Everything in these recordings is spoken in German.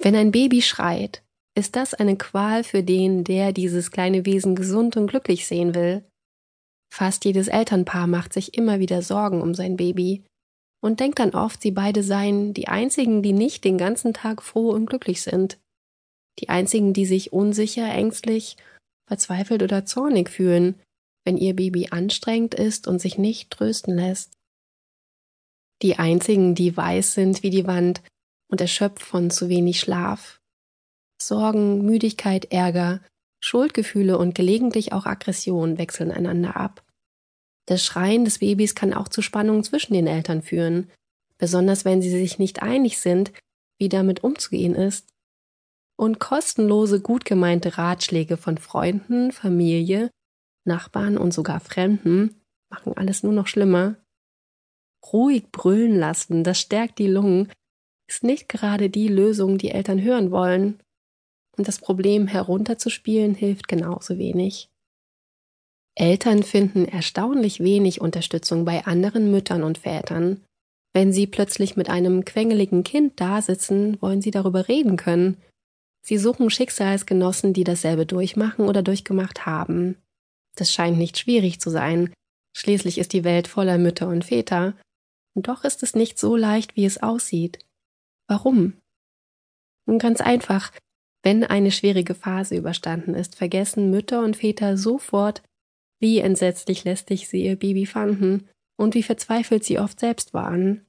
Wenn ein Baby schreit, ist das eine Qual für den, der dieses kleine Wesen gesund und glücklich sehen will. Fast jedes Elternpaar macht sich immer wieder Sorgen um sein Baby und denkt dann oft, sie beide seien die einzigen, die nicht den ganzen Tag froh und glücklich sind. Die einzigen, die sich unsicher, ängstlich, verzweifelt oder zornig fühlen, wenn ihr Baby anstrengend ist und sich nicht trösten lässt. Die einzigen, die weiß sind wie die Wand und erschöpft von zu wenig Schlaf. Sorgen, Müdigkeit, Ärger, Schuldgefühle und gelegentlich auch Aggression wechseln einander ab. Das Schreien des Babys kann auch zu Spannungen zwischen den Eltern führen, besonders wenn sie sich nicht einig sind, wie damit umzugehen ist. Und kostenlose, gut gemeinte Ratschläge von Freunden, Familie, Nachbarn und sogar Fremden machen alles nur noch schlimmer. Ruhig brüllen lassen, das stärkt die Lungen, ist nicht gerade die Lösung, die Eltern hören wollen. Und das Problem herunterzuspielen hilft genauso wenig. Eltern finden erstaunlich wenig Unterstützung bei anderen Müttern und Vätern. Wenn sie plötzlich mit einem quengeligen Kind dasitzen, wollen sie darüber reden können. Sie suchen Schicksalsgenossen, die dasselbe durchmachen oder durchgemacht haben. Das scheint nicht schwierig zu sein. Schließlich ist die Welt voller Mütter und Väter. Und doch ist es nicht so leicht, wie es aussieht. Warum? Nun ganz einfach, wenn eine schwierige Phase überstanden ist, vergessen Mütter und Väter sofort, wie entsetzlich lästig sie ihr Baby fanden und wie verzweifelt sie oft selbst waren.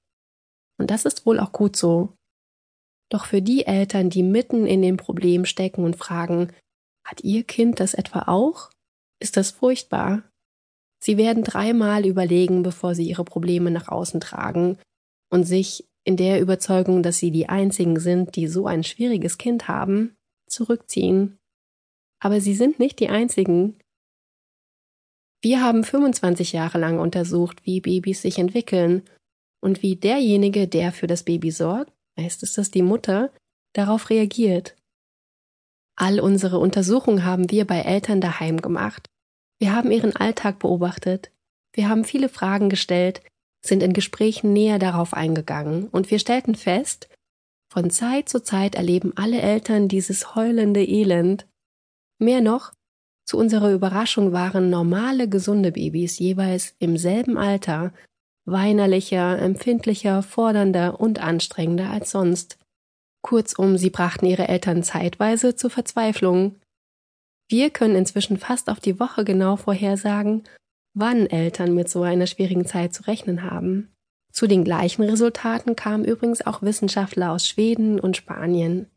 Und das ist wohl auch gut so. Doch für die Eltern, die mitten in dem Problem stecken und fragen, hat ihr Kind das etwa auch? Ist das furchtbar? Sie werden dreimal überlegen, bevor sie ihre Probleme nach außen tragen und sich in der Überzeugung, dass sie die einzigen sind, die so ein schwieriges Kind haben, zurückziehen. Aber sie sind nicht die einzigen. Wir haben 25 Jahre lang untersucht, wie Babys sich entwickeln und wie derjenige, der für das Baby sorgt, heißt es das die Mutter, darauf reagiert. All unsere Untersuchungen haben wir bei Eltern daheim gemacht. Wir haben ihren Alltag beobachtet. Wir haben viele Fragen gestellt, sind in Gesprächen näher darauf eingegangen und wir stellten fest, von Zeit zu Zeit erleben alle Eltern dieses heulende Elend. Mehr noch, zu unserer Überraschung waren normale, gesunde Babys jeweils im selben Alter weinerlicher, empfindlicher, fordernder und anstrengender als sonst. Kurzum, sie brachten ihre Eltern zeitweise zur Verzweiflung. Wir können inzwischen fast auf die Woche genau vorhersagen, wann Eltern mit so einer schwierigen Zeit zu rechnen haben. Zu den gleichen Resultaten kamen übrigens auch Wissenschaftler aus Schweden und Spanien.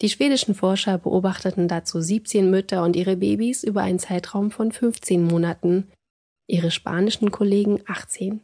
Die schwedischen Forscher beobachteten dazu 17 Mütter und ihre Babys über einen Zeitraum von 15 Monaten, ihre spanischen Kollegen 18.